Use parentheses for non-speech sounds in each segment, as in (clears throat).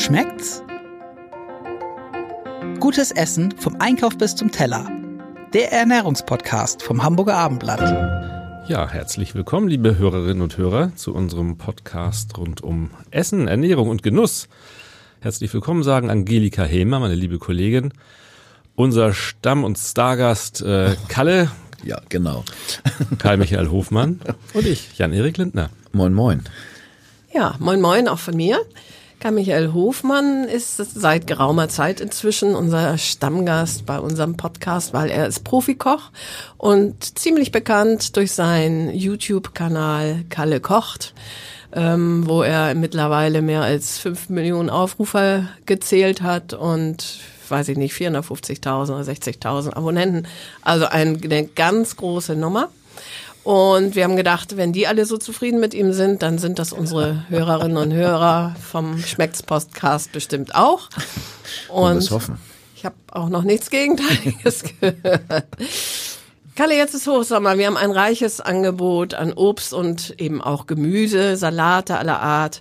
Schmeckt's? Gutes Essen vom Einkauf bis zum Teller. Der Ernährungspodcast vom Hamburger Abendblatt. Ja, herzlich willkommen, liebe Hörerinnen und Hörer, zu unserem Podcast rund um Essen, Ernährung und Genuss. Herzlich willkommen sagen Angelika Hemer, meine liebe Kollegin, unser Stamm- und Stargast äh, Kalle. (laughs) Ja, genau. (laughs) Karl-Michael Hofmann und ich, Jan-Erik Lindner. Moin, moin. Ja, moin, moin auch von mir. Karl-Michael Hofmann ist seit geraumer Zeit inzwischen unser Stammgast bei unserem Podcast, weil er ist Profikoch und ziemlich bekannt durch seinen YouTube-Kanal Kalle kocht, ähm, wo er mittlerweile mehr als fünf Millionen Aufrufer gezählt hat und weiß ich nicht, 450.000 oder 60.000 Abonnenten. Also eine ganz große Nummer. Und wir haben gedacht, wenn die alle so zufrieden mit ihm sind, dann sind das unsere Hörerinnen und Hörer vom Schmecks Podcast bestimmt auch. Und hoffen. Ich habe auch noch nichts Gegenteiliges gehört. Kalle, jetzt ist Hochsommer. Wir haben ein reiches Angebot an Obst und eben auch Gemüse, Salate aller Art.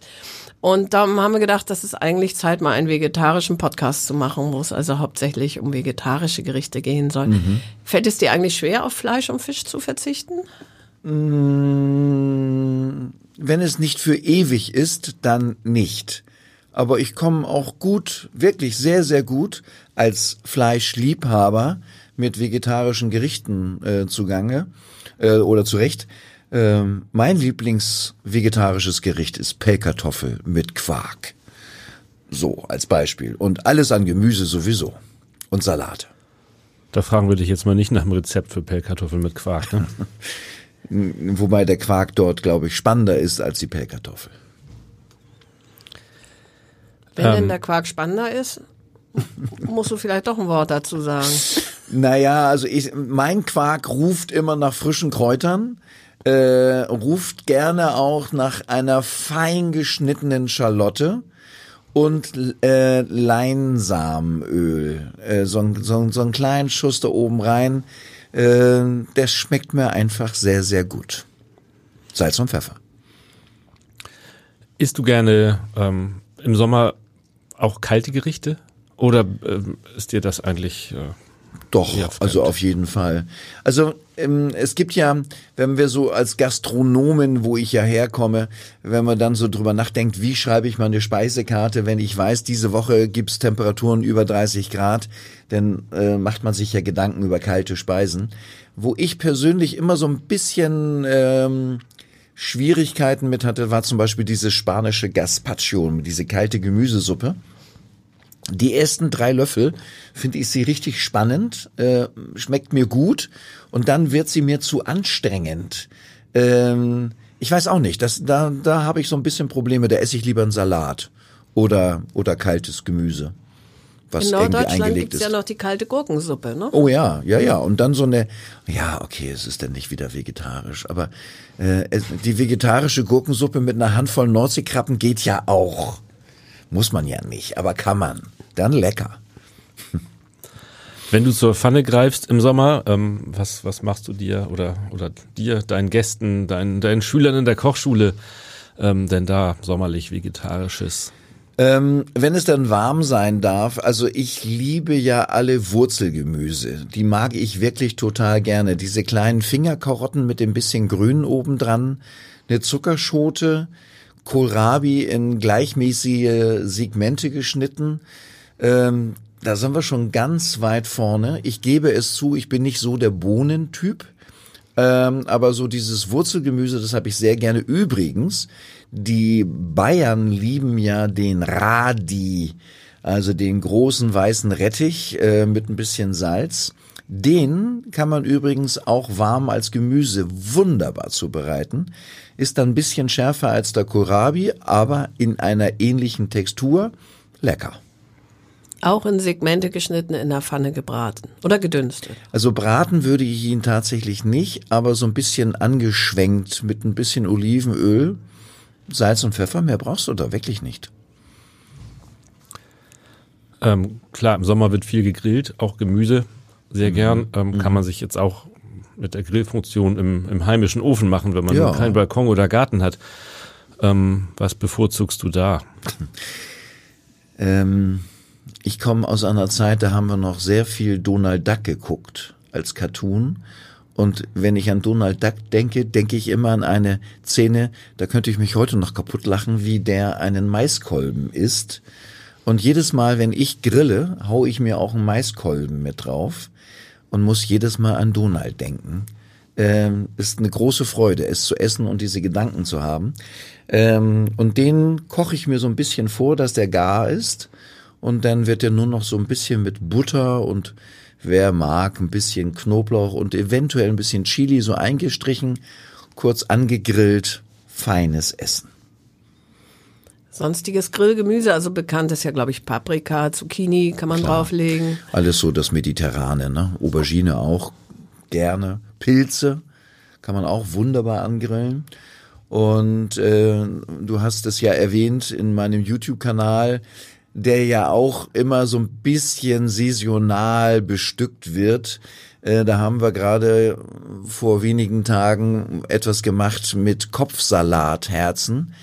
Und darum haben wir gedacht, das ist eigentlich Zeit, mal einen vegetarischen Podcast zu machen, wo es also hauptsächlich um vegetarische Gerichte gehen soll. Mhm. Fällt es dir eigentlich schwer, auf Fleisch und Fisch zu verzichten? Mm, wenn es nicht für ewig ist, dann nicht. Aber ich komme auch gut, wirklich sehr, sehr gut als Fleischliebhaber mit vegetarischen Gerichten äh, zugange äh, oder zurecht. Ähm, mein Lieblingsvegetarisches Gericht ist Pellkartoffel mit Quark. So, als Beispiel. Und alles an Gemüse sowieso. Und Salate. Da fragen wir dich jetzt mal nicht nach dem Rezept für Pellkartoffeln mit Quark, ne? (laughs) Wobei der Quark dort, glaube ich, spannender ist als die Pellkartoffel. Wenn ähm, denn der Quark spannender ist, musst du vielleicht doch ein Wort dazu sagen. (laughs) Naja, also ich, mein Quark ruft immer nach frischen Kräutern äh, ruft gerne auch nach einer fein geschnittenen Schalotte und äh, Leinsamenöl. Äh, so, so, so einen kleinen Schuss da oben rein. Äh, der schmeckt mir einfach sehr, sehr gut. Salz und Pfeffer. Isst du gerne ähm, im Sommer auch kalte Gerichte? Oder ähm, ist dir das eigentlich äh, doch, also auf jeden Fall. Also ähm, es gibt ja, wenn wir so als Gastronomen, wo ich ja herkomme, wenn man dann so drüber nachdenkt, wie schreibe ich meine Speisekarte, wenn ich weiß, diese Woche gibt's Temperaturen über 30 Grad, dann äh, macht man sich ja Gedanken über kalte Speisen. Wo ich persönlich immer so ein bisschen ähm, Schwierigkeiten mit hatte, war zum Beispiel diese spanische Gazpacho, diese kalte Gemüsesuppe. Die ersten drei Löffel finde ich sie richtig spannend, äh, schmeckt mir gut und dann wird sie mir zu anstrengend. Ähm, ich weiß auch nicht, das, da, da habe ich so ein bisschen Probleme, da esse ich lieber einen Salat oder, oder kaltes Gemüse. Was In Norddeutschland gibt es ja noch die kalte Gurkensuppe, ne? Oh ja, ja, ja. Und dann so eine, ja, okay, es ist dann nicht wieder vegetarisch, aber äh, die vegetarische Gurkensuppe mit einer Handvoll Nordseekrabben geht ja auch. Muss man ja nicht, aber kann man. Dann lecker. Wenn du zur Pfanne greifst im Sommer, ähm, was, was machst du dir oder, oder dir, deinen Gästen, deinen, deinen Schülern in der Kochschule ähm, denn da sommerlich vegetarisches? Ähm, wenn es dann warm sein darf, also ich liebe ja alle Wurzelgemüse. Die mag ich wirklich total gerne. Diese kleinen Fingerkarotten mit dem bisschen Grün obendran, eine Zuckerschote, Kohlrabi in gleichmäßige Segmente geschnitten. Ähm, da sind wir schon ganz weit vorne. Ich gebe es zu, ich bin nicht so der Bohnentyp. Ähm, aber so dieses Wurzelgemüse, das habe ich sehr gerne. Übrigens, die Bayern lieben ja den Radi, also den großen weißen Rettich äh, mit ein bisschen Salz. Den kann man übrigens auch warm als Gemüse wunderbar zubereiten. Ist dann ein bisschen schärfer als der Kohlrabi, aber in einer ähnlichen Textur. Lecker. Auch in Segmente geschnitten in der Pfanne gebraten oder gedünstet. Also braten würde ich ihn tatsächlich nicht, aber so ein bisschen angeschwenkt mit ein bisschen Olivenöl, Salz und Pfeffer. Mehr brauchst du da wirklich nicht. Ähm, klar, im Sommer wird viel gegrillt, auch Gemüse sehr mhm. gern. Ähm, mhm. Kann man sich jetzt auch mit der Grillfunktion im, im heimischen Ofen machen, wenn man ja. keinen Balkon oder Garten hat. Ähm, was bevorzugst du da? (laughs) Ähm, ich komme aus einer Zeit, da haben wir noch sehr viel Donald Duck geguckt als Cartoon. Und wenn ich an Donald Duck denke, denke ich immer an eine Szene, da könnte ich mich heute noch kaputt lachen, wie der einen Maiskolben isst. Und jedes Mal, wenn ich grille, hau ich mir auch einen Maiskolben mit drauf und muss jedes Mal an Donald denken. Ähm, ist eine große Freude, es zu essen und diese Gedanken zu haben. Ähm, und den koche ich mir so ein bisschen vor, dass der gar ist. Und dann wird er nur noch so ein bisschen mit Butter und wer mag, ein bisschen Knoblauch und eventuell ein bisschen Chili so eingestrichen, kurz angegrillt, feines Essen. Sonstiges Grillgemüse, also bekannt ist ja, glaube ich, Paprika, Zucchini kann man Klar. drauflegen. Alles so das Mediterrane, ne? Aubergine auch gerne. Pilze kann man auch wunderbar angrillen. Und äh, du hast es ja erwähnt in meinem YouTube-Kanal, der ja auch immer so ein bisschen saisonal bestückt wird. Äh, da haben wir gerade vor wenigen Tagen etwas gemacht mit Kopfsalatherzen.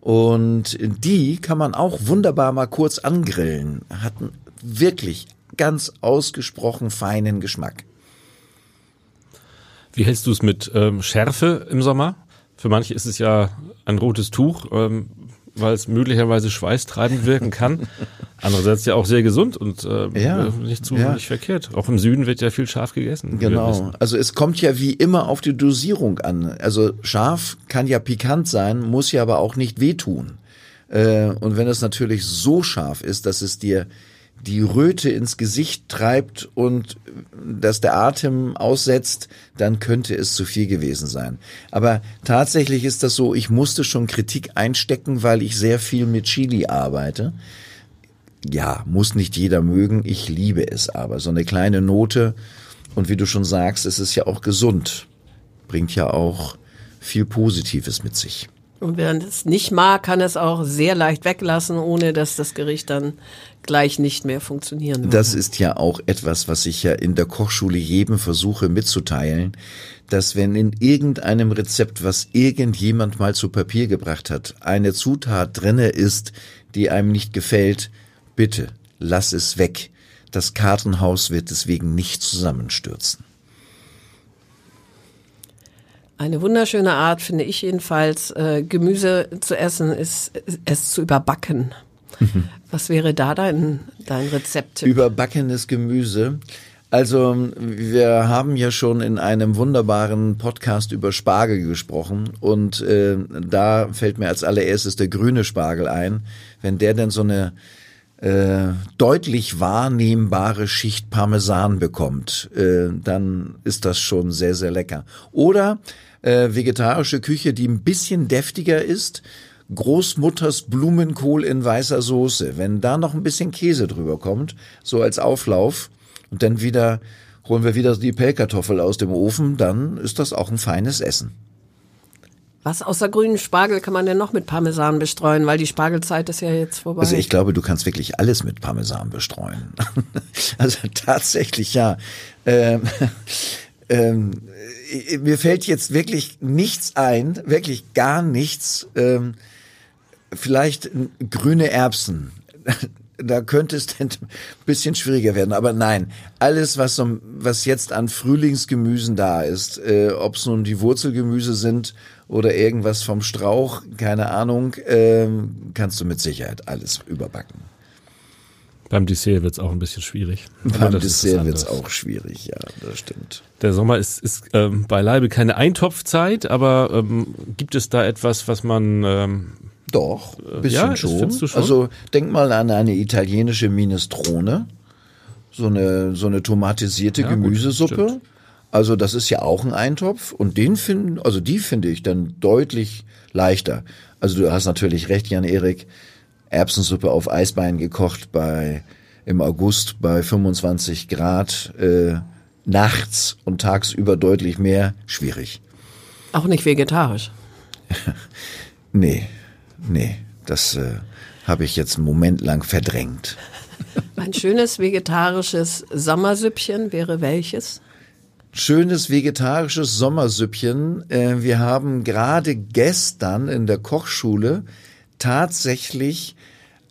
Und die kann man auch wunderbar mal kurz angrillen. Hatten wirklich ganz ausgesprochen feinen Geschmack. Wie hältst du es mit ähm, Schärfe im Sommer? Für manche ist es ja ein rotes Tuch. Ähm, weil es möglicherweise schweißtreibend wirken kann. Andererseits ja auch sehr gesund und äh, ja, nicht zu ja. nicht verkehrt. Auch im Süden wird ja viel scharf gegessen. Genau. Also es kommt ja wie immer auf die Dosierung an. Also scharf kann ja pikant sein, muss ja aber auch nicht wehtun. Äh, und wenn es natürlich so scharf ist, dass es dir die Röte ins Gesicht treibt und dass der Atem aussetzt, dann könnte es zu viel gewesen sein. Aber tatsächlich ist das so, ich musste schon Kritik einstecken, weil ich sehr viel mit Chili arbeite. Ja, muss nicht jeder mögen, ich liebe es aber. So eine kleine Note und wie du schon sagst, es ist ja auch gesund, bringt ja auch viel Positives mit sich. Und wer es nicht mag, kann es auch sehr leicht weglassen, ohne dass das Gericht dann gleich nicht mehr funktionieren würde. Das ist ja auch etwas, was ich ja in der Kochschule jedem versuche mitzuteilen, dass wenn in irgendeinem Rezept, was irgendjemand mal zu Papier gebracht hat, eine Zutat drinne ist, die einem nicht gefällt, bitte lass es weg. Das Kartenhaus wird deswegen nicht zusammenstürzen. Eine wunderschöne Art, finde ich jedenfalls, äh, Gemüse zu essen, ist es zu überbacken. Mhm. Was wäre da dein, dein Rezept? Überbackenes Gemüse. Also wir haben ja schon in einem wunderbaren Podcast über Spargel gesprochen und äh, da fällt mir als allererstes der grüne Spargel ein. Wenn der denn so eine äh, deutlich wahrnehmbare Schicht Parmesan bekommt, äh, dann ist das schon sehr, sehr lecker. Oder äh, vegetarische Küche, die ein bisschen deftiger ist. Großmutters Blumenkohl in weißer Soße. Wenn da noch ein bisschen Käse drüber kommt, so als Auflauf, und dann wieder holen wir wieder die Pellkartoffel aus dem Ofen, dann ist das auch ein feines Essen. Was außer grünen Spargel kann man denn noch mit Parmesan bestreuen? Weil die Spargelzeit ist ja jetzt vorbei. Also ich glaube, du kannst wirklich alles mit Parmesan bestreuen. (laughs) also tatsächlich ja. Ähm, ähm, mir fällt jetzt wirklich nichts ein, wirklich gar nichts. Ähm, vielleicht grüne Erbsen. (laughs) Da könnte es dann ein bisschen schwieriger werden. Aber nein, alles, was, so, was jetzt an Frühlingsgemüsen da ist, äh, ob es nun die Wurzelgemüse sind oder irgendwas vom Strauch, keine Ahnung, äh, kannst du mit Sicherheit alles überbacken. Beim Dessert wird es auch ein bisschen schwierig. Beim Dessert wird es auch schwierig, ja, das stimmt. Der Sommer ist, ist ähm, beileibe keine Eintopfzeit, aber ähm, gibt es da etwas, was man ähm, doch, ein bisschen ja, schon. schon. Also denk mal an eine italienische Minestrone, so eine so eine tomatisierte ja, Gemüsesuppe. Gut, also das ist ja auch ein Eintopf und den finden, also die finde ich dann deutlich leichter. Also du hast natürlich recht, Jan Erik Erbsensuppe auf Eisbein gekocht bei im August bei 25 Grad äh, nachts und tagsüber deutlich mehr schwierig. Auch nicht vegetarisch. (laughs) nee, nee, das äh, habe ich jetzt einen Moment lang verdrängt. (laughs) Ein schönes vegetarisches Sommersüppchen wäre welches? Schönes vegetarisches Sommersüppchen. Äh, wir haben gerade gestern in der Kochschule tatsächlich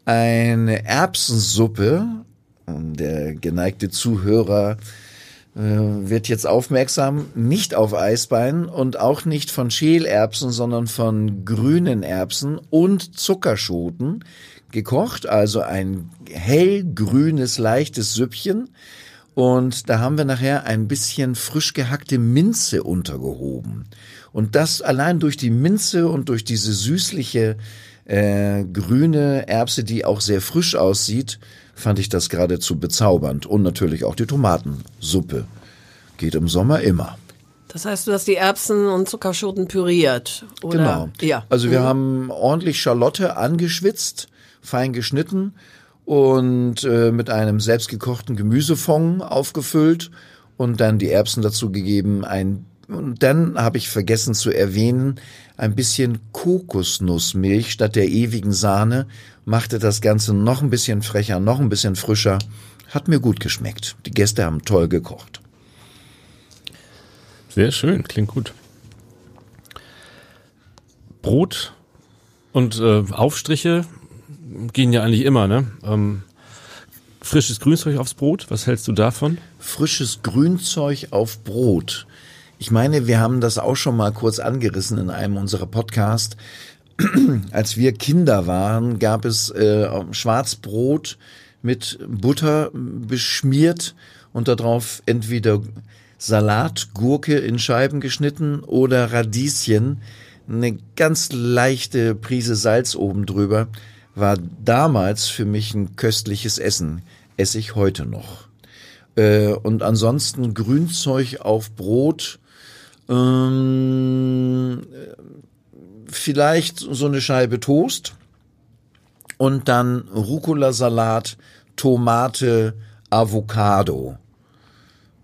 eine Erbsensuppe. Der geneigte Zuhörer äh, wird jetzt aufmerksam, nicht auf Eisbein und auch nicht von Schälerbsen, sondern von grünen Erbsen und Zuckerschoten gekocht, also ein hellgrünes, leichtes Süppchen. Und da haben wir nachher ein bisschen frisch gehackte Minze untergehoben. Und das allein durch die Minze und durch diese süßliche äh, grüne Erbse, die auch sehr frisch aussieht, fand ich das geradezu bezaubernd. Und natürlich auch die Tomatensuppe. Geht im Sommer immer. Das heißt, du hast die Erbsen und Zuckerschoten püriert, oder? Genau. Ja. Also wir Mhm. haben ordentlich Schalotte angeschwitzt, fein geschnitten und äh, mit einem selbstgekochten Gemüsefond aufgefüllt und dann die Erbsen dazu gegeben. Ein, und dann habe ich vergessen zu erwähnen, ein bisschen Kokosnussmilch statt der ewigen Sahne machte das Ganze noch ein bisschen frecher, noch ein bisschen frischer. Hat mir gut geschmeckt. Die Gäste haben toll gekocht. Sehr schön, klingt gut. Brot und äh, Aufstriche gehen ja eigentlich immer, ne? Ähm, frisches Grünzeug aufs Brot, was hältst du davon? frisches Grünzeug auf Brot. Ich meine, wir haben das auch schon mal kurz angerissen in einem unserer Podcast. (clears throat) Als wir Kinder waren, gab es äh, Schwarzbrot mit Butter beschmiert und darauf entweder Salat, Gurke in Scheiben geschnitten oder Radieschen. Eine ganz leichte Prise Salz oben drüber. War damals für mich ein köstliches Essen. Esse ich heute noch. Äh, und ansonsten Grünzeug auf Brot. Ähm, vielleicht so eine Scheibe Toast und dann Rucola-Salat, Tomate, Avocado.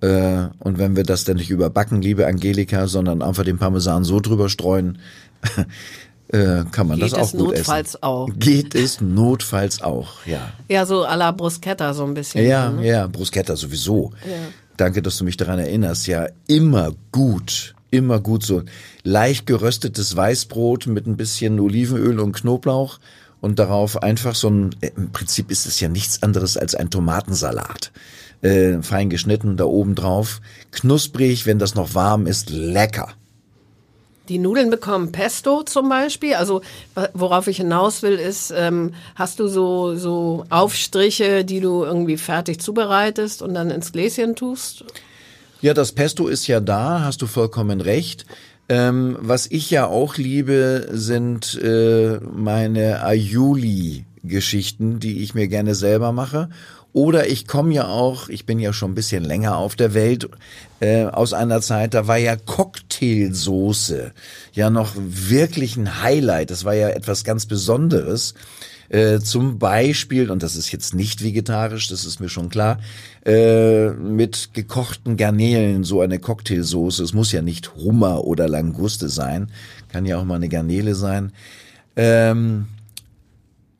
Äh, und wenn wir das denn nicht überbacken, liebe Angelika, sondern einfach den Parmesan so drüber streuen, (laughs) äh, kann man Geht das auch es gut notfalls essen. auch. Geht es notfalls auch, ja. Ja, so à la Bruschetta so ein bisschen. Ja, ne? ja, Bruschetta sowieso. Danke, dass du mich daran erinnerst. Ja, immer gut. Immer gut so. Leicht geröstetes Weißbrot mit ein bisschen Olivenöl und Knoblauch und darauf einfach so ein, äh, im Prinzip ist es ja nichts anderes als ein Tomatensalat. Äh, fein geschnitten da oben drauf. Knusprig, wenn das noch warm ist, lecker. Die Nudeln bekommen Pesto zum Beispiel. Also worauf ich hinaus will, ist, ähm, hast du so, so Aufstriche, die du irgendwie fertig zubereitest und dann ins Gläschen tust? Ja, das Pesto ist ja da, hast du vollkommen recht. Ähm, was ich ja auch liebe, sind äh, meine Aioli-Geschichten, die ich mir gerne selber mache. Oder ich komme ja auch, ich bin ja schon ein bisschen länger auf der Welt, äh, aus einer Zeit, da war ja Cocktailsoße ja noch wirklich ein Highlight. Das war ja etwas ganz Besonderes. Äh, zum Beispiel, und das ist jetzt nicht vegetarisch, das ist mir schon klar, äh, mit gekochten Garnelen, so eine Cocktailsoße. Es muss ja nicht Hummer oder Languste sein, kann ja auch mal eine Garnele sein. Ähm,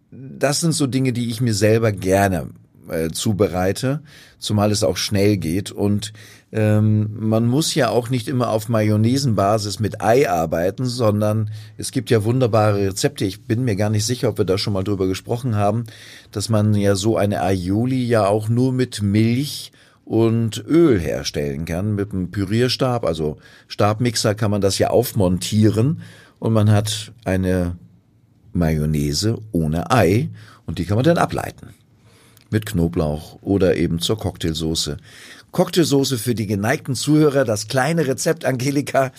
das sind so Dinge, die ich mir selber gerne äh, zubereite, zumal es auch schnell geht. Und ähm, man muss ja auch nicht immer auf Mayonnaisenbasis mit Ei arbeiten, sondern es gibt ja wunderbare Rezepte. Ich bin mir gar nicht sicher, ob wir da schon mal drüber gesprochen haben, dass man ja so eine Aioli ja auch nur mit Milch und Öl herstellen kann. Mit einem Pürierstab, also Stabmixer kann man das ja aufmontieren und man hat eine Mayonnaise ohne Ei und die kann man dann ableiten. Mit Knoblauch oder eben zur Cocktailsoße. Cocktailsoße für die geneigten Zuhörer, das kleine Rezept, Angelika.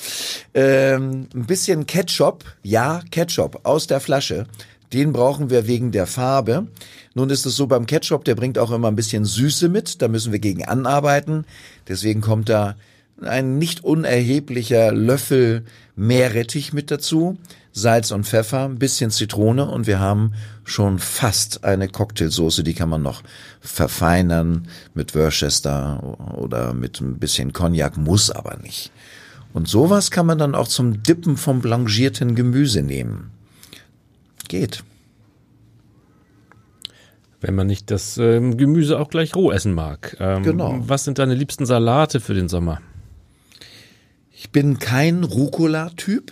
Ähm, ein bisschen Ketchup, ja, Ketchup aus der Flasche. Den brauchen wir wegen der Farbe. Nun ist es so beim Ketchup, der bringt auch immer ein bisschen Süße mit. Da müssen wir gegen anarbeiten. Deswegen kommt da ein nicht unerheblicher Löffel Meerrettich mit dazu, Salz und Pfeffer, ein bisschen Zitrone und wir haben schon fast eine Cocktailsoße, die kann man noch verfeinern mit Worcester oder mit ein bisschen Cognac, muss aber nicht. Und sowas kann man dann auch zum Dippen vom blanchierten Gemüse nehmen. Geht. Wenn man nicht das ähm, Gemüse auch gleich roh essen mag. Ähm, Genau. Was sind deine liebsten Salate für den Sommer? Ich bin kein Rucola-Typ.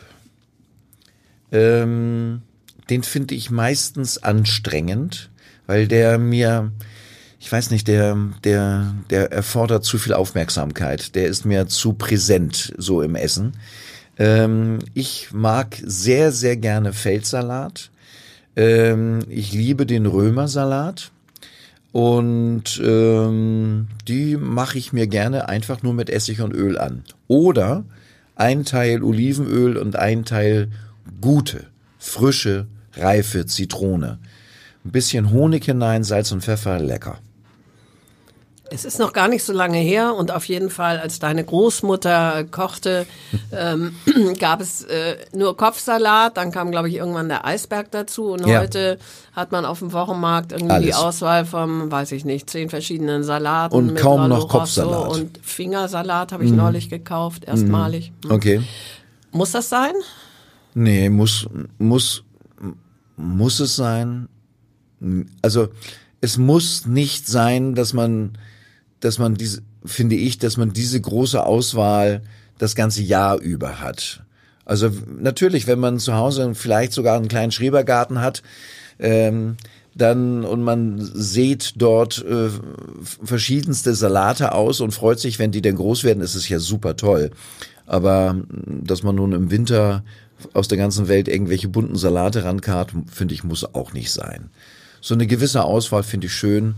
Ähm, den finde ich meistens anstrengend, weil der mir, ich weiß nicht, der, der, der erfordert zu viel Aufmerksamkeit. Der ist mir zu präsent so im Essen. Ähm, ich mag sehr, sehr gerne Feldsalat. Ähm, ich liebe den Römersalat. Und ähm, die mache ich mir gerne einfach nur mit Essig und Öl an. Oder ein Teil Olivenöl und ein Teil gute, frische, reife Zitrone. Ein bisschen Honig hinein, Salz und Pfeffer, lecker. Es ist noch gar nicht so lange her und auf jeden Fall, als deine Großmutter kochte, ähm, (clears throat) gab es äh, nur Kopfsalat, dann kam, glaube ich, irgendwann der Eisberg dazu und Ja. heute hat man auf dem Wochenmarkt irgendwie die Alles. Auswahl von, weiß ich nicht, zehn verschiedenen Salaten. Und mit kaum noch Valo Rosso Kopfsalat. Und Fingersalat habe ich neulich gekauft, erstmalig. Okay. Muss das sein? Nee, muss, muss, muss es sein? Also, es muss nicht sein, dass man, dass man diese, finde ich, dass man diese große Auswahl das ganze Jahr über hat. Also natürlich, wenn man zu Hause vielleicht sogar einen kleinen Schrebergarten hat, ähm, dann und man sieht dort äh, verschiedenste Salate aus und freut sich, wenn die denn groß werden, ist es ja super toll. Aber dass man nun im Winter aus der ganzen Welt irgendwelche bunten Salate rankarrt, finde ich, muss auch nicht sein. So eine gewisse Auswahl finde ich schön.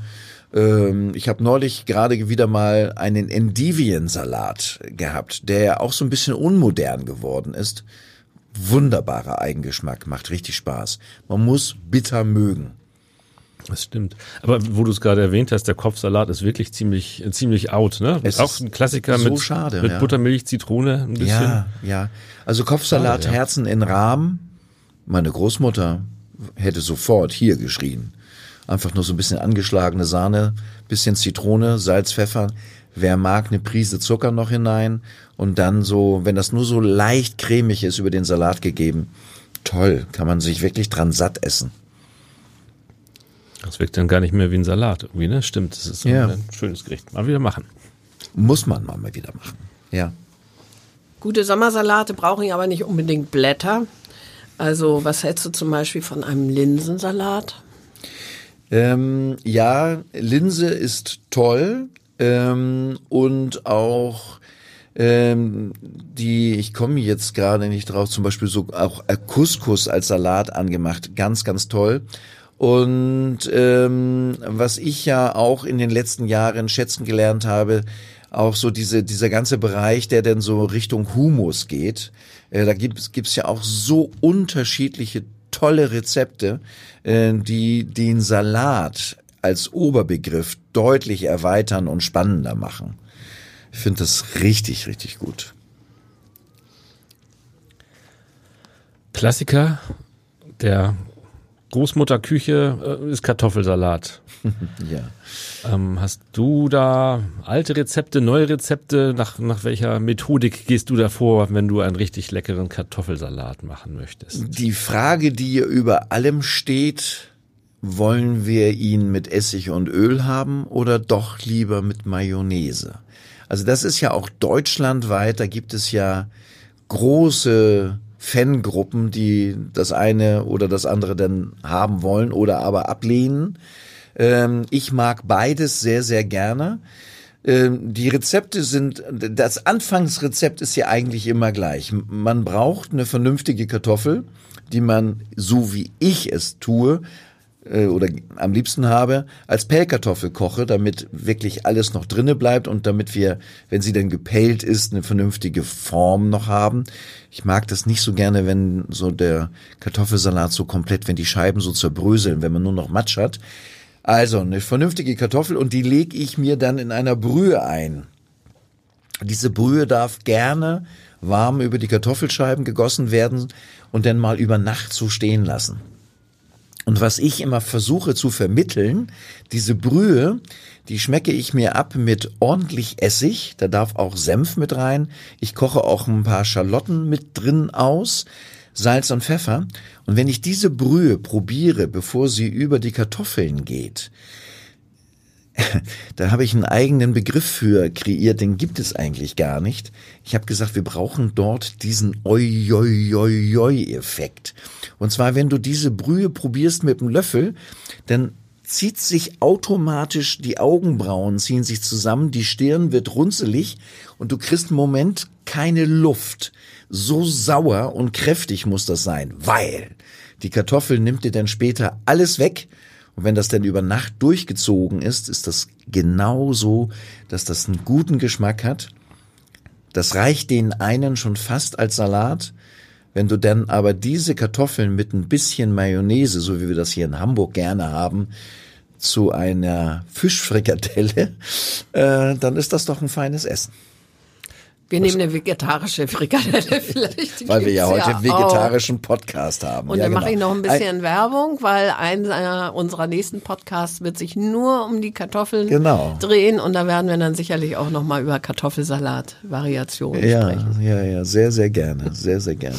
Ähm, ich habe neulich gerade wieder mal einen Endiviensalat gehabt, der ja auch so ein bisschen unmodern geworden ist. Wunderbarer Eigengeschmack, macht richtig Spaß. Man muss bitter mögen. Das stimmt. Aber wo du es gerade erwähnt hast, der Kopfsalat ist wirklich ziemlich, ziemlich out, ne? Es auch ein Klassiker so mit, schade, mit ja. Buttermilch, Zitrone, ein bisschen. Ja, ja. Also Kopfsalat, Schade, ja. Herzen in Rahmen. Meine Großmutter hätte sofort hier geschrien. Einfach nur so ein bisschen angeschlagene Sahne, bisschen Zitrone, Salz, Pfeffer. Wer mag, eine Prise Zucker noch hinein und dann so, wenn das nur so leicht cremig ist, über den Salat gegeben. Toll, kann man sich wirklich dran satt essen. Das wirkt dann gar nicht mehr wie ein Salat irgendwie, ne? Stimmt, das ist so Ja. ein schönes Gericht. Mal wieder machen. Muss man mal wieder machen. Ja. Gute Sommersalate brauchen ja aber nicht unbedingt Blätter. Also was hältst du zum Beispiel von einem Linsensalat? Ähm, ja, Linse ist toll ähm, und auch ähm, die, ich komme jetzt gerade nicht drauf, zum Beispiel so auch Couscous als Salat angemacht, ganz, ganz toll. Und ähm, was ich ja auch in den letzten Jahren schätzen gelernt habe, auch so diese, dieser ganze Bereich, der denn so Richtung Humus geht, äh, da gibt's gibt's ja auch so unterschiedliche tolle Rezepte, äh, die den Salat als Oberbegriff deutlich erweitern und spannender machen. Ich finde das richtig, richtig gut. Klassiker der Großmutterküche äh, ist Kartoffelsalat. (laughs) Ja. Ähm, hast du da alte Rezepte, neue Rezepte? Nach, nach welcher Methodik gehst du da vor, wenn du einen richtig leckeren Kartoffelsalat machen möchtest? Die Frage, die über allem steht, wollen wir ihn mit Essig und Öl haben oder doch lieber mit Mayonnaise? Also das ist ja auch deutschlandweit, da gibt es ja große Fangruppen, die das eine oder das andere dann haben wollen oder aber ablehnen. Ähm, ich mag beides sehr, sehr gerne. Ähm, Die Rezepte sind, das Anfangsrezept ist ja eigentlich immer gleich. Man braucht eine vernünftige Kartoffel, die man, so wie ich es tue, äh, oder am liebsten habe, als Pellkartoffel koche, damit wirklich alles noch drinne bleibt und damit wir, wenn sie dann gepellt ist, eine vernünftige Form noch haben. Ich mag das nicht so gerne, wenn so der Kartoffelsalat so komplett, wenn die Scheiben so zerbröseln, wenn man nur noch Matsch hat. Also eine vernünftige Kartoffel und die lege ich mir dann in einer Brühe ein. Diese Brühe darf gerne warm über die Kartoffelscheiben gegossen werden und dann mal über Nacht so stehen lassen. Und was ich immer versuche zu vermitteln, diese Brühe, die schmecke ich mir ab mit ordentlich Essig, da darf auch Senf mit rein. Ich koche auch ein paar Schalotten mit drin aus, Salz und Pfeffer. Und wenn ich diese Brühe probiere, bevor sie über die Kartoffeln geht, (laughs) da habe ich einen eigenen Begriff für kreiert, den gibt es eigentlich gar nicht. Ich habe gesagt, wir brauchen dort diesen Oi-Oi-Oi-Oi-Effekt. Und zwar, wenn du diese Brühe probierst mit dem Löffel, dann zieht sich automatisch, die Augenbrauen ziehen sich zusammen, die Stirn wird runzelig und du kriegst einen Moment keine Luft. So sauer und kräftig muss das sein, weil die Kartoffel nimmt dir dann später alles weg und wenn das denn über Nacht durchgezogen ist, ist das genau so, dass das einen guten Geschmack hat. Das reicht den einen schon fast als Salat. Wenn du dann aber diese Kartoffeln mit ein bisschen Mayonnaise, so wie wir das hier in Hamburg gerne haben, zu einer Fischfrikadelle, (laughs) äh, dann ist das doch ein feines Essen. Wir nehmen eine vegetarische Frikadelle (laughs) vielleicht. Weil wir ja heute ja einen vegetarischen Podcast haben. Und ja, dann genau. mache ich noch ein bisschen Werbung, weil einer unserer nächsten Podcasts wird sich nur um die Kartoffeln Genau. drehen und da werden wir dann sicherlich auch noch mal über Kartoffelsalat-Variationen Ja, sprechen. ja, ja, sehr, sehr gerne, sehr, sehr gerne.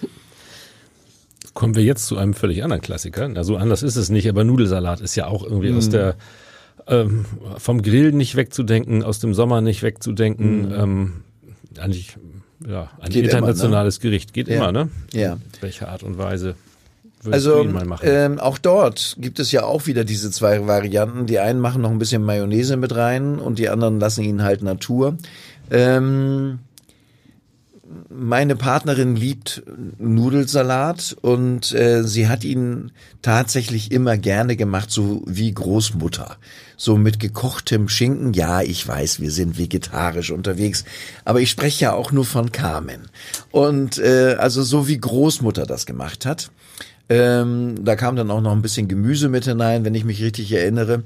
(laughs) Kommen wir jetzt zu einem völlig anderen Klassiker. Na, so anders ist es nicht, aber Nudelsalat ist ja auch irgendwie aus der ähm, vom Grill nicht wegzudenken, aus dem Sommer nicht wegzudenken. Ähm, eigentlich ja ein Geht immer, internationales Gericht geht Ja. immer, ne? Ja. Welche Art und Weise würdest du Also ihn mal machen? ähm, auch dort gibt es ja auch wieder diese zwei Varianten. Die einen machen noch ein bisschen Mayonnaise mit rein und die anderen lassen ihn halt Natur. Ähm, meine Partnerin liebt Nudelsalat und äh, sie hat ihn tatsächlich immer gerne gemacht, so wie Großmutter. So mit gekochtem Schinken. Ja, ich weiß, wir sind vegetarisch unterwegs, aber ich spreche ja auch nur von Carmen. Und äh, also so wie Großmutter das gemacht hat. Ähm, da kam dann auch noch ein bisschen Gemüse mit hinein, wenn ich mich richtig erinnere.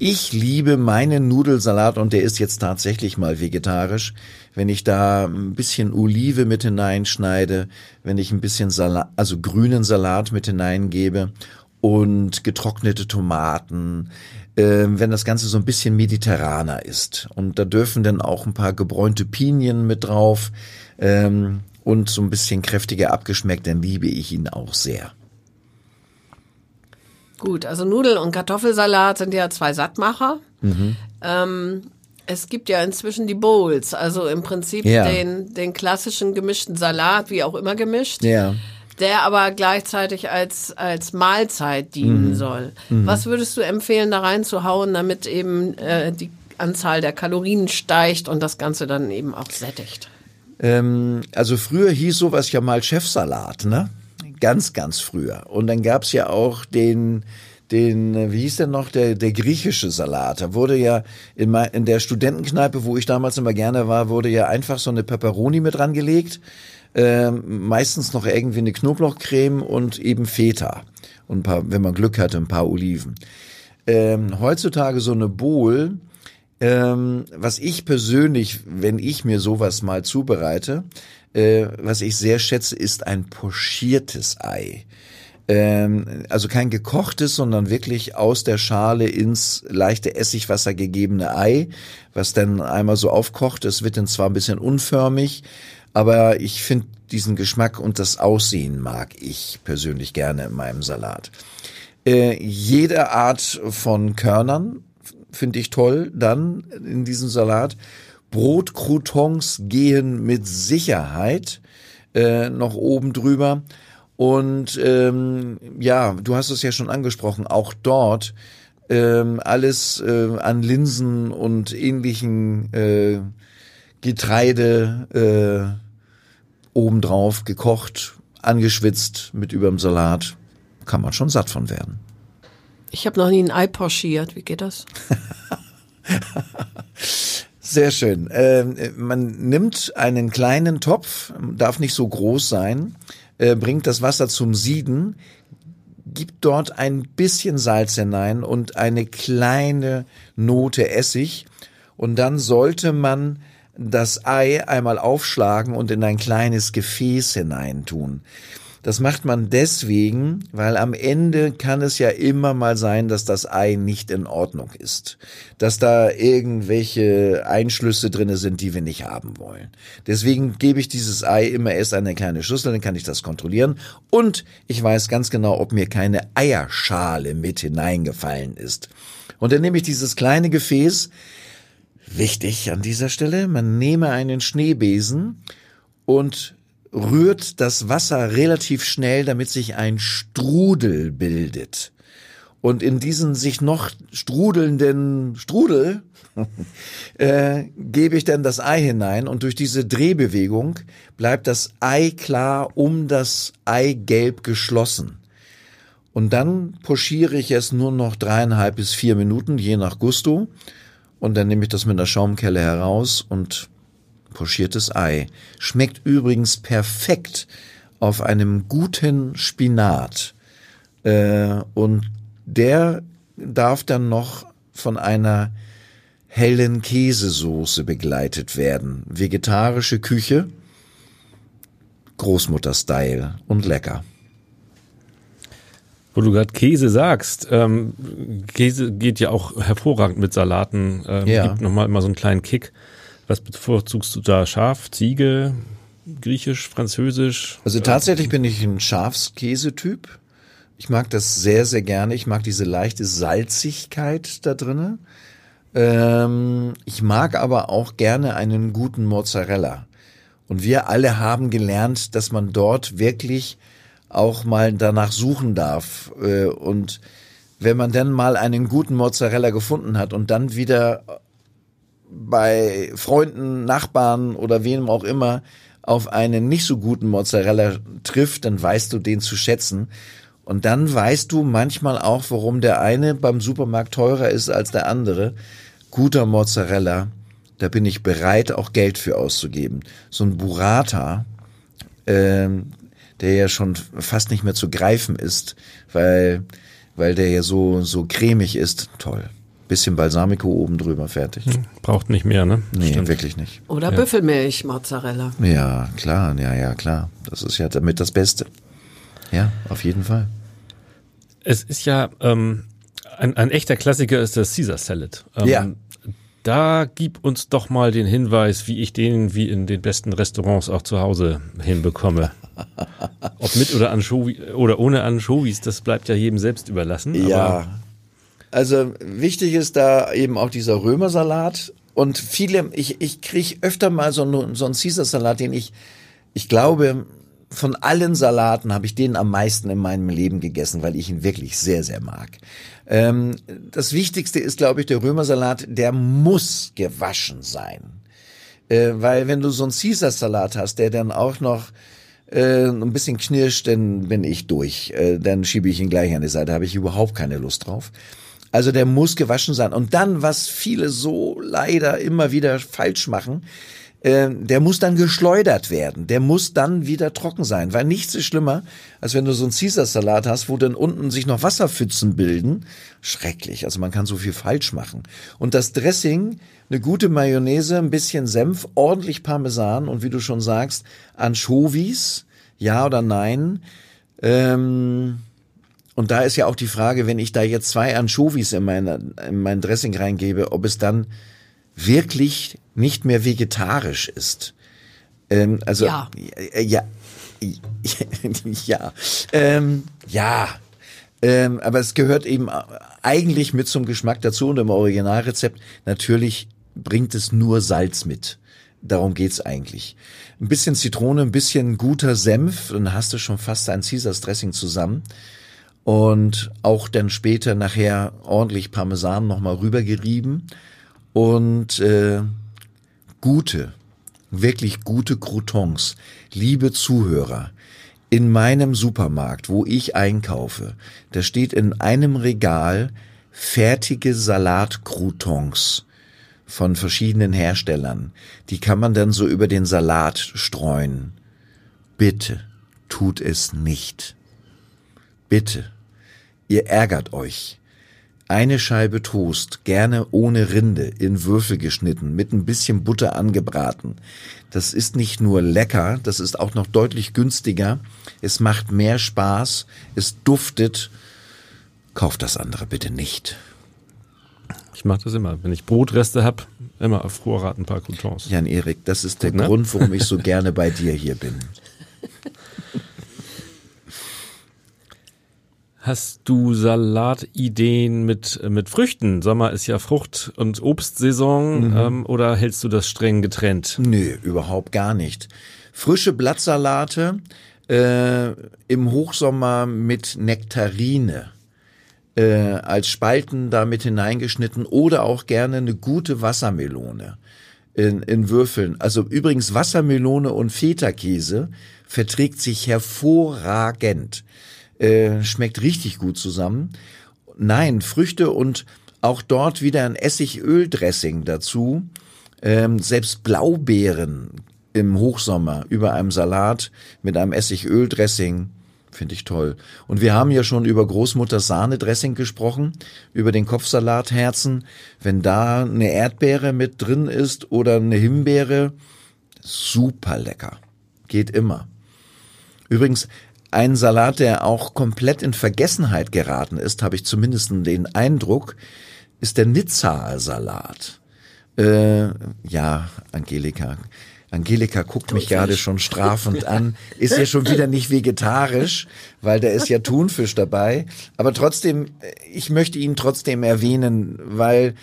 Ich liebe meinen Nudelsalat und der ist jetzt tatsächlich mal vegetarisch. Wenn ich da ein bisschen Olive mit hineinschneide, wenn ich ein bisschen Salat, also grünen Salat mit hineingebe und getrocknete Tomaten, äh, wenn das Ganze so ein bisschen mediterraner ist. Und da dürfen dann auch ein paar gebräunte Pinien mit drauf ähm, und so ein bisschen kräftiger abgeschmeckt, dann liebe ich ihn auch sehr. Gut, also Nudel- und Kartoffelsalat sind ja zwei Sattmacher. Mhm. Ähm, es gibt ja inzwischen die Bowls, also im Prinzip Ja. den, den klassischen gemischten Salat, wie auch immer gemischt. Ja. der aber gleichzeitig als, als Mahlzeit Mhm. dienen soll. Was würdest du empfehlen, da reinzuhauen, damit eben äh, die Anzahl der Kalorien steigt und das Ganze dann eben auch sättigt? Ähm, also früher hieß sowas ja mal Chefsalat, ne? Ganz, ganz früher. Und dann gab's ja auch den, den, äh, wie hieß der noch, der, der griechische Salat. Da wurde ja in, mei- in der Studentenkneipe, wo ich damals immer gerne war, wurde ja einfach so eine Pepperoni mit rangelegt. Ähm, meistens noch irgendwie eine Knoblauchcreme und eben Feta. Und ein paar, wenn man Glück hatte, ein paar Oliven. Ähm, heutzutage so eine Bowl, ähm, was ich persönlich, wenn ich mir sowas mal zubereite, äh, was ich sehr schätze, ist ein pochiertes Ei. Ähm, also kein gekochtes, sondern wirklich aus der Schale ins leichte Essigwasser gegebene Ei, was dann einmal so aufkocht. Es wird dann zwar ein bisschen unförmig, aber ich finde diesen Geschmack und das Aussehen mag ich persönlich gerne in meinem Salat. Äh, jede Art von Körnern finde ich toll dann in diesem Salat. Brotcroutons gehen mit Sicherheit äh, noch oben drüber. Und ähm, ja, du hast es ja schon angesprochen, auch dort ähm, alles äh, an Linsen und ähnlichen äh, Getreide äh, obendrauf gekocht, angeschwitzt mit überm Salat. Kann man schon satt von werden. Ich habe noch nie ein Ei pochiert. Wie geht das? (laughs) Sehr schön. Ähm, man nimmt einen kleinen Topf, darf nicht so groß sein, äh, bringt das Wasser zum Sieden, gibt dort ein bisschen Salz hinein und eine kleine Note Essig. Und dann sollte man das Ei einmal aufschlagen und in ein kleines Gefäß hineintun. Das macht man deswegen, weil am Ende kann es ja immer mal sein, dass das Ei nicht in Ordnung ist. Dass da irgendwelche Einschlüsse drinne sind, die wir nicht haben wollen. Deswegen gebe ich dieses Ei immer erst eine kleine Schüssel, dann kann ich das kontrollieren. Und ich weiß ganz genau, ob mir keine Eierschale mit hineingefallen ist. Und dann nehme ich dieses kleine Gefäß, wichtig an dieser Stelle, man nehme einen Schneebesen und rührt das Wasser relativ schnell, damit sich ein Strudel bildet. Und in diesen sich noch strudelnden Strudel (laughs) äh, gebe ich dann das Ei hinein und durch diese Drehbewegung bleibt das Ei klar um das Eigelb geschlossen. Und dann pochiere ich es nur noch dreieinhalb bis vier Minuten, je nach Gusto. Und dann nehme ich das mit der Schaumkelle heraus und pochiertes Ei. Schmeckt übrigens perfekt auf einem guten Spinat. Äh, und der darf dann noch von einer hellen Käsesoße begleitet werden. Vegetarische Küche, Großmutter-Style und lecker. Wo du gerade Käse sagst, ähm, Käse geht ja auch hervorragend mit Salaten, ähm, Ja. gibt nochmal immer so einen kleinen Kick. Was bevorzugst du da? Schaf, Ziege, Griechisch, Französisch? Also tatsächlich bin ich ein Schafskäsetyp. Ich mag das sehr, sehr gerne. Ich mag diese leichte Salzigkeit da drinne. Ähm, ich mag aber auch gerne einen guten Mozzarella. Und wir alle haben gelernt, dass man dort wirklich auch mal danach suchen darf. Äh, Und wenn man dann mal einen guten Mozzarella gefunden hat und dann wieder bei Freunden, Nachbarn oder wem auch immer auf einen nicht so guten Mozzarella trifft, dann weißt du den zu schätzen. Und dann weißt du manchmal auch, warum der eine beim Supermarkt teurer ist als der andere. Guter Mozzarella, da bin ich bereit, auch Geld für auszugeben. So ein Burrata, ähm, der ja schon fast nicht mehr zu greifen ist, weil, weil der ja so, so cremig ist. Toll. Bisschen Balsamico oben drüber, fertig. Braucht nicht mehr, ne? Nee, Stimmt. wirklich nicht. Oder Büffelmilch, Mozzarella. Ja, klar, ja, ja, klar. Das ist ja damit das Beste. Ja, auf jeden Fall. Es ist ja ähm, ein, ein echter Klassiker ist der Caesar Salad. Ähm, Ja. Da gib uns doch mal den Hinweis, wie ich den wie in den besten Restaurants auch zu Hause hinbekomme. Ob mit oder Anchovy oder ohne Anchovies, das bleibt ja jedem selbst überlassen. Ja. Also wichtig ist da eben auch dieser Römersalat. Und viele, ich, ich kriege öfter mal so, einen- so einen Caesar-Salat, den ich, ich glaube, von allen Salaten habe ich den am meisten in meinem Leben gegessen, weil ich ihn wirklich sehr, sehr mag. Ähm, das Wichtigste ist, glaube ich, der Römersalat, der muss gewaschen sein. Äh, weil wenn du so einen Caesar-Salat hast, der dann auch noch äh, ein bisschen knirscht, dann bin ich durch. Äh, dann schiebe ich ihn gleich an die Seite, habe ich überhaupt keine Lust drauf. Also der muss gewaschen sein. Und dann, was viele so leider immer wieder falsch machen, äh, der muss dann geschleudert werden. Der muss dann wieder trocken sein. Weil nichts ist schlimmer, als wenn du so einen Caesar-Salat hast, wo dann unten sich noch Wasserpfützen bilden. Schrecklich. Also man kann so viel falsch machen. Und das Dressing, eine gute Mayonnaise, ein bisschen Senf, ordentlich Parmesan und wie du schon sagst, Anchovies, ja oder nein. Ähm, und da ist ja auch die Frage, wenn ich da jetzt zwei Anchovies in, meine, in mein Dressing reingebe, ob es dann wirklich nicht mehr vegetarisch ist. Ähm, also Ja. ja, (laughs) ja, ähm, ja. Ähm, aber es gehört eben eigentlich mit zum Geschmack dazu und im Originalrezept natürlich bringt es nur Salz mit. Darum geht's eigentlich. Ein bisschen Zitrone, ein bisschen guter Senf, dann hast du schon fast ein Caesars Dressing zusammen und auch dann später nachher ordentlich Parmesan nochmal rübergerieben und äh, gute, wirklich gute Croutons. Liebe Zuhörer, in meinem Supermarkt, wo ich einkaufe, da steht in einem Regal fertige Salatcroutons von verschiedenen Herstellern. Die kann man dann so über den Salat streuen. Bitte tut es nicht. Bitte. Ihr ärgert euch. Eine Scheibe Toast, gerne ohne Rinde, in Würfel geschnitten, mit ein bisschen Butter angebraten. Das ist nicht nur lecker, das ist auch noch deutlich günstiger. Es macht mehr Spaß, es duftet. Kauft das andere bitte nicht. Ich mache das immer. Wenn ich Brotreste hab, immer auf Vorrat ein paar Croutons. Jan Erik, das ist der ne? Grund, warum ich so (laughs) gerne bei dir hier bin. Hast du Salatideen mit, mit Früchten? Sommer ist ja Frucht- und Obstsaison ähm, oder hältst du das streng getrennt? Nö, überhaupt gar nicht. Frische Blattsalate äh, im Hochsommer mit Nektarine äh, als Spalten damit hineingeschnitten oder auch gerne eine gute Wassermelone in, in Würfeln. Also übrigens Wassermelone und Feta-Käse verträgt sich hervorragend. Äh, schmeckt richtig gut zusammen. Nein, Früchte und auch dort wieder ein Essigöl-Dressing dazu. Ähm, selbst Blaubeeren im Hochsommer über einem Salat mit einem Essigöl-Dressing finde ich toll. Und wir haben ja schon über Großmutters Sahne-Dressing gesprochen, über den Kopfsalatherzen. Wenn da eine Erdbeere mit drin ist oder eine Himbeere, super lecker. Geht immer. Übrigens, ein Salat, der auch komplett in Vergessenheit geraten ist, habe ich zumindest den Eindruck, ist der Nizzaer Salat. Äh, ja, Angelika. Angelika guckt mich gerade schon strafend an. Ist ja schon wieder nicht vegetarisch, weil da ist ja Thunfisch dabei. Aber trotzdem, ich möchte ihn trotzdem erwähnen, weil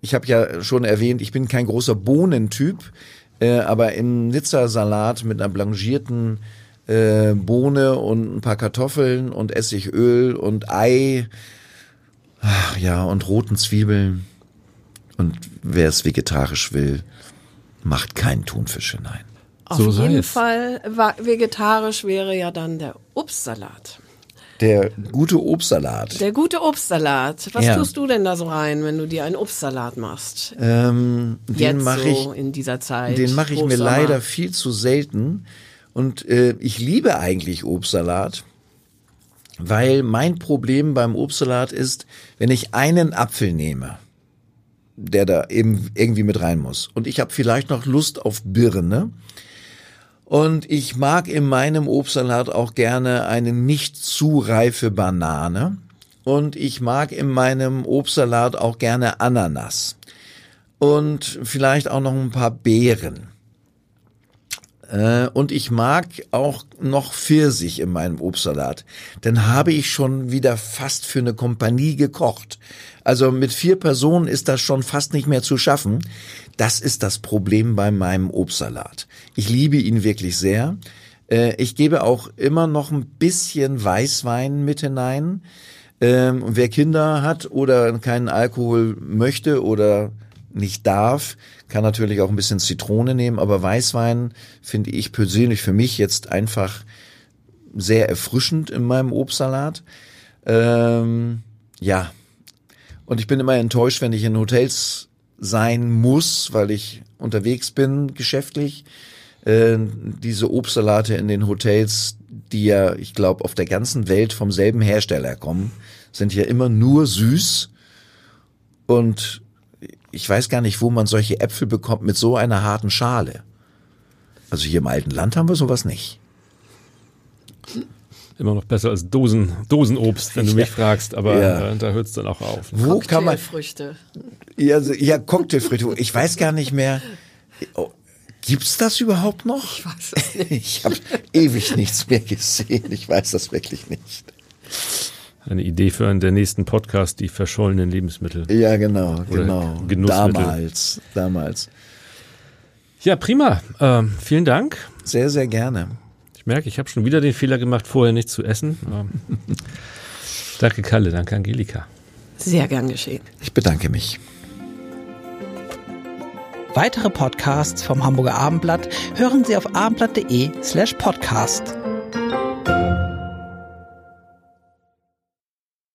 ich habe ja schon erwähnt, ich bin kein großer Bohnentyp, äh, aber im Nizza-Salat mit einer blanchierten äh, Bohne und ein paar Kartoffeln und Essigöl und Ei, ach, ja, und roten Zwiebeln. Und wer es vegetarisch will, macht keinen Thunfisch hinein. Auf So jeden es. Fall vegetarisch wäre ja dann der Obstsalat. Der gute Obstsalat. Der gute Obstsalat. Was Ja. tust du denn da so rein, wenn du dir einen Obstsalat machst? Ähm, den mache so ich, in dieser Zeit. den mache ich mir leider viel zu selten. Und äh, ich liebe eigentlich Obstsalat, weil mein Problem beim Obstsalat ist, wenn ich einen Apfel nehme, der da eben irgendwie mit rein muss, und ich habe vielleicht noch Lust auf Birne, und ich mag in meinem Obstsalat auch gerne eine nicht zu reife Banane. Und ich mag in meinem Obstsalat auch gerne Ananas. Und vielleicht auch noch ein paar Beeren. Äh, Und ich mag auch noch Pfirsich in meinem Obstsalat. Dann habe ich schon wieder fast für eine Kompanie gekocht. Also mit vier Personen ist das schon fast nicht mehr zu schaffen. Das ist das Problem bei meinem Obstsalat. Ich liebe ihn wirklich sehr. Äh, Ich gebe auch immer noch ein bisschen Weißwein mit hinein. Ähm, wer Kinder hat oder keinen Alkohol möchte oder nicht darf, kann natürlich auch ein bisschen Zitrone nehmen, aber Weißwein finde ich persönlich für mich jetzt einfach sehr erfrischend in meinem Obstsalat. Ähm, ja, und ich bin immer enttäuscht, wenn ich in Hotels sein muss, weil ich unterwegs bin, geschäftlich. Äh, diese Obstsalate in den Hotels, die ja, ich glaube, auf der ganzen Welt vom selben Hersteller kommen, sind ja immer nur süß. Und ich weiß gar nicht, wo man solche Äpfel bekommt mit so einer harten Schale. Also hier im alten Land haben wir sowas nicht. Immer noch besser als Dosen, Dosenobst, wenn du mich fragst, aber Ja. äh, da hört es dann auch auf. Wo kann man, Cocktailfrüchte. ja, ja Cocktailfritte, ich weiß gar nicht mehr, oh, gibt's das überhaupt noch? Ich weiß es nicht. (laughs) Ich habe ewig nichts mehr gesehen, ich weiß das wirklich nicht. Eine Idee für einen der nächsten Podcast, die verschollenen Lebensmittel. Ja, genau, Oder genau. Genussmittel. Damals, damals. Ja, prima. Ähm, vielen Dank. Sehr, sehr gerne. Ich merke, ich habe schon wieder den Fehler gemacht, vorher nicht zu essen. Ähm, (laughs) danke Kalle, danke Angelika. Sehr gern geschehen. Ich bedanke mich. Weitere Podcasts vom Hamburger Abendblatt hören Sie auf abendblatt.de slash podcast.